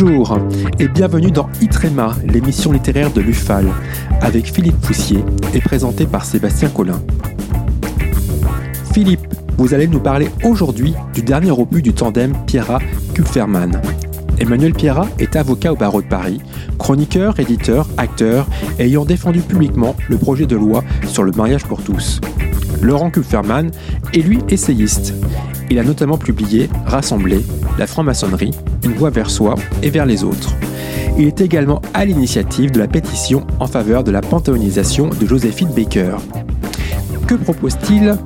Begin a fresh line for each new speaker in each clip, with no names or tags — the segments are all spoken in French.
Bonjour et bienvenue dans Itrema, l'émission littéraire de l'UFAL, avec Philippe Poussier et présenté par Sébastien Collin. Philippe, vous allez nous parler aujourd'hui du dernier opus du tandem Pierra-Kupferman. Emmanuel Pierra est avocat au barreau de Paris, chroniqueur, éditeur, acteur, ayant défendu publiquement le projet de loi sur le mariage pour tous. Laurent Kupferman est lui essayiste. Il a notamment publié Rassembler, la franc-maçonnerie, une voie vers soi et vers les autres. Il est également à l'initiative de la pétition en faveur de la panthéonisation de Joséphine Baker. Que propose-t-il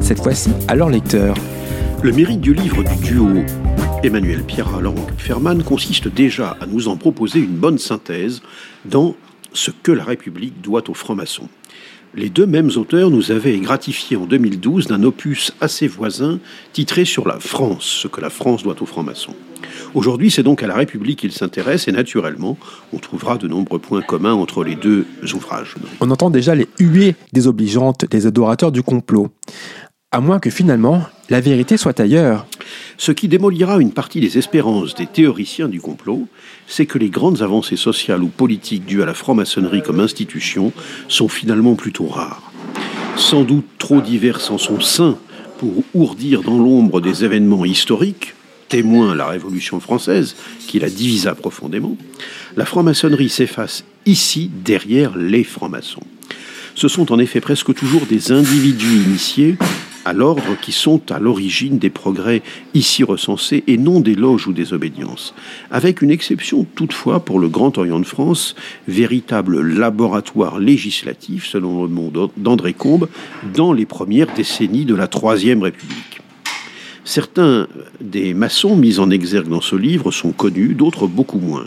cette fois-ci à leur lecteur
Le mérite du livre du duo Emmanuel Pierre Laurent Ferman consiste déjà à nous en proposer une bonne synthèse dans ce que la République doit aux francs-maçons. Les deux mêmes auteurs nous avaient gratifié en 2012 d'un opus assez voisin titré sur la France, ce que la France doit aux francs-maçons. Aujourd'hui, c'est donc à la République qu'il s'intéresse et naturellement, on trouvera de nombreux points communs entre les deux ouvrages.
On entend déjà les huées désobligeantes des adorateurs du complot. À moins que finalement, la vérité soit ailleurs.
Ce qui démolira une partie des espérances des théoriciens du complot, c'est que les grandes avancées sociales ou politiques dues à la franc-maçonnerie comme institution sont finalement plutôt rares. Sans doute trop diverses en son sein pour ourdir dans l'ombre des événements historiques, témoins la Révolution française, qui la divisa profondément, la franc-maçonnerie s'efface ici derrière les francs-maçons. Ce sont en effet presque toujours des individus initiés à l'ordre qui sont à l'origine des progrès ici recensés et non des loges ou des obédiences. Avec une exception toutefois pour le Grand Orient de France, véritable laboratoire législatif, selon le mot d'André Combe, dans les premières décennies de la Troisième République. Certains des maçons mis en exergue dans ce livre sont connus, d'autres beaucoup moins.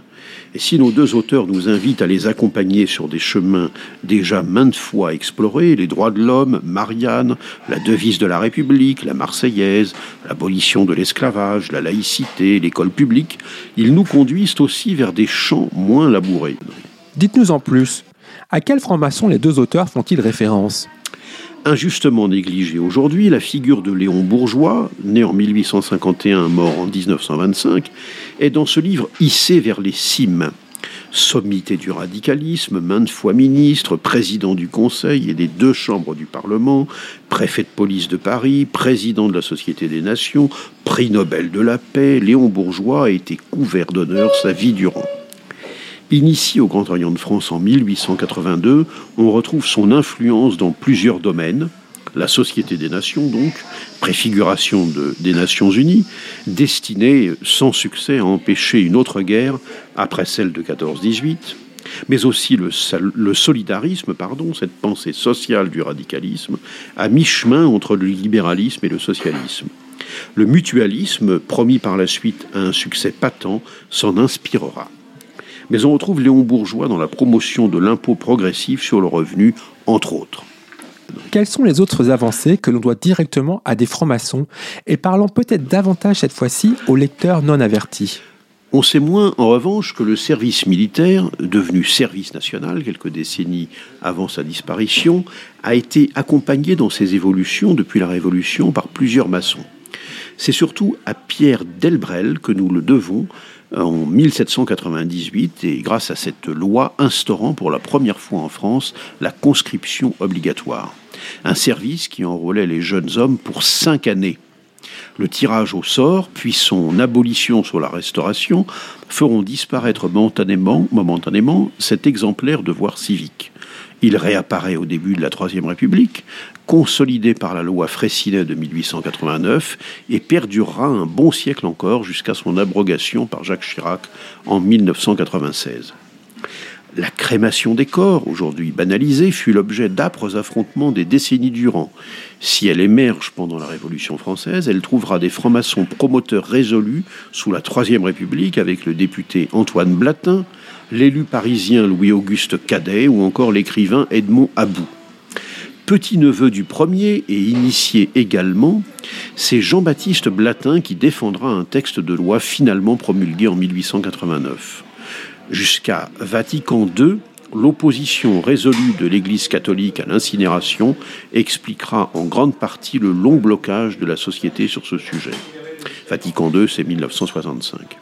Et si nos deux auteurs nous invitent à les accompagner sur des chemins déjà maintes fois explorés, les droits de l'homme, Marianne, la devise de la République, la Marseillaise, l'abolition de l'esclavage, la laïcité, l'école publique, ils nous conduisent aussi vers des champs moins labourés.
Dites-nous en plus, à quel franc-maçon les deux auteurs font-ils référence?
Injustement négligé aujourd'hui, la figure de Léon Bourgeois, né en 1851, mort en 1925, est dans ce livre hissé vers les cimes. Sommité du radicalisme, maintes fois ministre, président du Conseil et des deux chambres du Parlement, préfet de police de Paris, président de la Société des Nations, prix Nobel de la paix, Léon Bourgeois a été couvert d'honneur sa vie durant. Initié au Grand Orient de France en 1882, on retrouve son influence dans plusieurs domaines. La Société des Nations, donc, préfiguration des Nations Unies, destinée sans succès à empêcher une autre guerre après celle de 14-18, mais aussi le, le, solidarisme, pardon, cette pensée sociale du radicalisme, à mi-chemin entre le libéralisme et le socialisme. Le mutualisme, promis par la suite à un succès patent, s'en inspirera mais on retrouve Léon Bourgeois dans la promotion de l'impôt progressif sur le revenu, entre autres.
Quelles sont les autres avancées que l'on doit directement à des francs-maçons et parlons peut-être davantage cette fois-ci aux lecteurs non avertis
on sait moins, en revanche, que le service militaire, devenu service national quelques décennies avant sa disparition, a été accompagné dans ses évolutions depuis la Révolution par plusieurs maçons. C'est surtout à Pierre Delbrel que nous le devons en 1798 et grâce à cette loi instaurant pour la première fois en France la conscription obligatoire. Un service qui enrôlait les jeunes hommes pour cinq années. Le tirage au sort, puis son abolition sur la Restauration, feront disparaître momentanément, momentanément cet exemplaire de devoir civique. Il réapparaît au début de la Troisième République, consolidé par la loi Fraissinet de 1889 et perdurera un bon siècle encore jusqu'à son abrogation par Jacques Chirac en 1996. La crémation des corps, aujourd'hui banalisée, fut l'objet d'âpres affrontements des décennies durant. Si elle émerge pendant la Révolution française, elle trouvera des francs-maçons promoteurs résolus sous la Troisième République avec le député Antoine Blatin, l'élu parisien Louis-Auguste Cadet ou encore l'écrivain Edmond Abou petit-neveu du premier et initié également, c'est Jean-Baptiste Blatin qui défendra un texte de loi finalement promulgué en 1889. Jusqu'à Vatican II, l'opposition résolue de l'Église catholique à l'incinération expliquera en grande partie le long blocage de la société sur ce sujet. Vatican II, c'est 1965.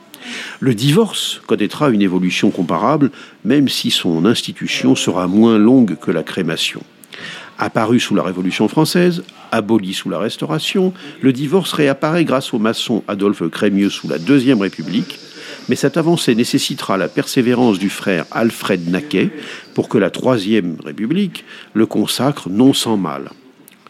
Le divorce connaîtra une évolution comparable, même si son institution sera moins longue que la crémation. Apparu sous la Révolution française, aboli sous la Restauration, le divorce réapparaît grâce au maçon Adolphe Crémieux sous la Deuxième République, mais cette avancée nécessitera la persévérance du frère Alfred Naquet pour que la Troisième République le consacre non sans mal.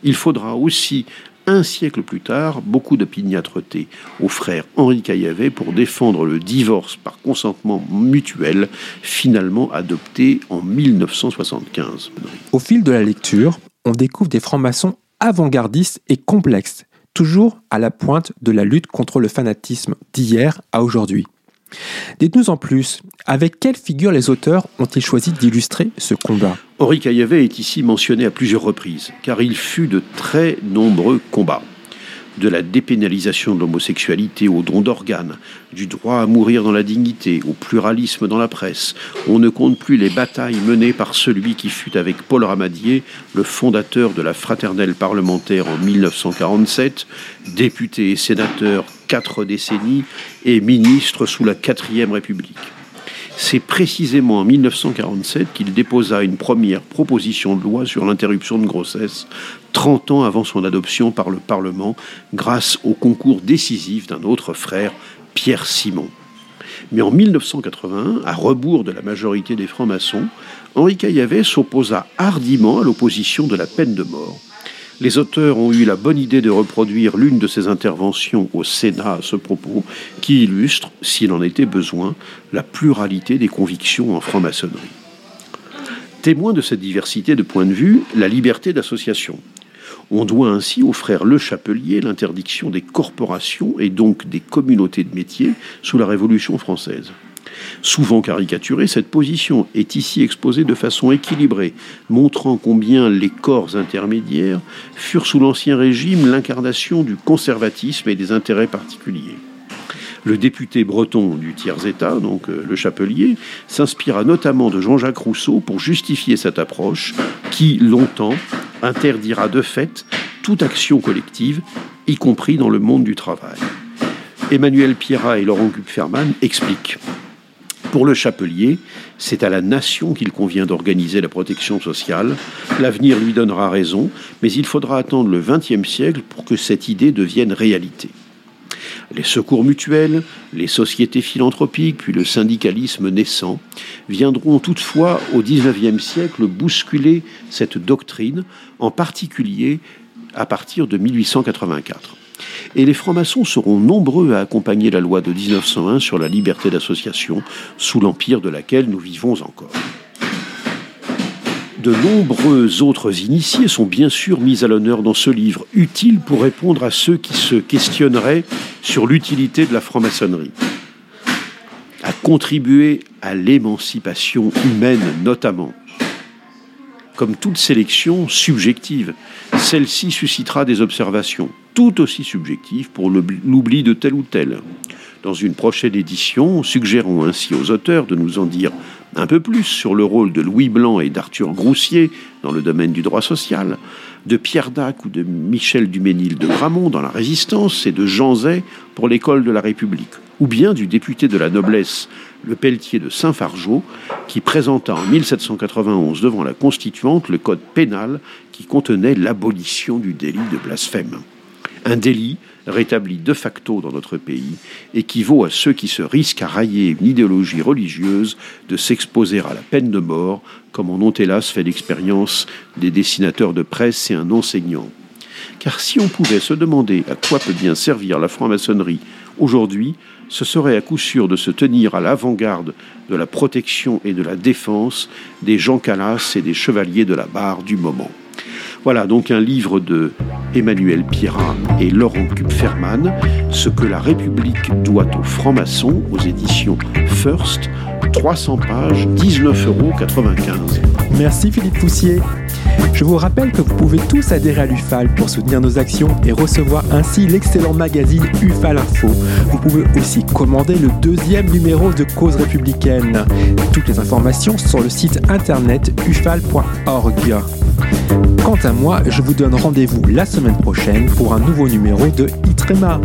Il faudra aussi un siècle plus tard, beaucoup d'opiniâtreté au frère Henri Caillavet pour défendre le divorce par consentement mutuel, finalement adopté en 1975.
Au fil de la lecture, on découvre des francs-maçons avant-gardistes et complexes, toujours à la pointe de la lutte contre le fanatisme d'hier à aujourd'hui. Dites-nous en plus, avec quelle figure les auteurs ont-ils choisi d'illustrer ce combat?
Henri Caillavet est ici mentionné à plusieurs reprises, car il fut de très nombreux combats de la dépénalisation de l'homosexualité au don d'organes, du droit à mourir dans la dignité, au pluralisme dans la presse. On ne compte plus les batailles menées par celui qui fut avec Paul Ramadier, le fondateur de la fraternelle parlementaire en 1947, député et sénateur quatre décennies et ministre sous la quatrième République. C'est précisément en 1947 qu'il déposa une première proposition de loi sur l'interruption de grossesse, 30 ans avant son adoption par le Parlement, grâce au concours décisif d'un autre frère, Pierre Simon. Mais en 1981, à rebours de la majorité des francs-maçons, Henri Caillavet s'opposa hardiment à l'opposition de la peine de mort. Les auteurs ont eu la bonne idée de reproduire l'une de ses interventions au Sénat à ce propos, qui illustre, s'il en était besoin, la pluralité des convictions en franc-maçonnerie. Témoin de cette diversité de points de vue, la liberté d'association. On doit ainsi au frère Le Chapelier l'interdiction des corporations et donc des communautés de métiers sous la Révolution française. Souvent caricaturée, cette position est ici exposée de façon équilibrée, montrant combien les corps intermédiaires furent sous l'Ancien Régime l'incarnation du conservatisme et des intérêts particuliers. Le député breton du tiers-État, donc euh, le Chapelier, s'inspira notamment de Jean-Jacques Rousseau pour justifier cette approche qui, longtemps, interdira de fait toute action collective, y compris dans le monde du travail. Emmanuel Pierrat et Laurent Kupferman expliquent pour le chapelier, c'est à la nation qu'il convient d'organiser la protection sociale. L'avenir lui donnera raison, mais il faudra attendre le XXe siècle pour que cette idée devienne réalité. Les secours mutuels, les sociétés philanthropiques, puis le syndicalisme naissant viendront toutefois au XIXe siècle bousculer cette doctrine, en particulier à partir de 1884. Et les francs-maçons seront nombreux à accompagner la loi de 1901 sur la liberté d'association, sous l'empire de laquelle nous vivons encore. De nombreux autres initiés sont bien sûr mis à l'honneur dans ce livre, utile pour répondre à ceux qui se questionneraient sur l'utilité de la franc-maçonnerie. À contribuer à l'émancipation humaine notamment. Comme toute sélection subjective, celle-ci suscitera des observations, tout aussi subjectives pour l'oubli de tel ou tel. Dans une prochaine édition, suggérons ainsi aux auteurs de nous en dire un peu plus sur le rôle de Louis Blanc et d'Arthur Groussier dans le domaine du droit social, de Pierre Dac ou de Michel Duménil de Gramont dans la Résistance et de Jean Zay pour l'école de la République, ou bien du député de la noblesse, le Pelletier de Saint-Fargeau, qui présenta en 1791 devant la Constituante le code pénal qui contenait l'abolition du délit de blasphème. Un délit rétabli de facto dans notre pays équivaut à ceux qui se risquent à railler une idéologie religieuse de s'exposer à la peine de mort, comme en ont hélas fait l'expérience des dessinateurs de presse et un enseignant. Car si on pouvait se demander à quoi peut bien servir la franc-maçonnerie aujourd'hui, ce serait à coup sûr de se tenir à l'avant-garde de la protection et de la défense des Jean Calas et des chevaliers de la barre du moment. Voilà donc un livre de Emmanuel Pierrat et Laurent Kupferman, Ce que la République doit aux francs-maçons, aux éditions First, 300 pages, 19,95 euros.
Merci Philippe Poussier. Je vous rappelle que vous pouvez tous adhérer à l'UFAL pour soutenir nos actions et recevoir ainsi l'excellent magazine UFAL Info. Vous pouvez aussi commander le deuxième numéro de Cause républicaine. Toutes les informations sur le site internet ufal.org. Quant à moi, je vous donne rendez-vous la semaine prochaine pour un nouveau numéro de Itrema.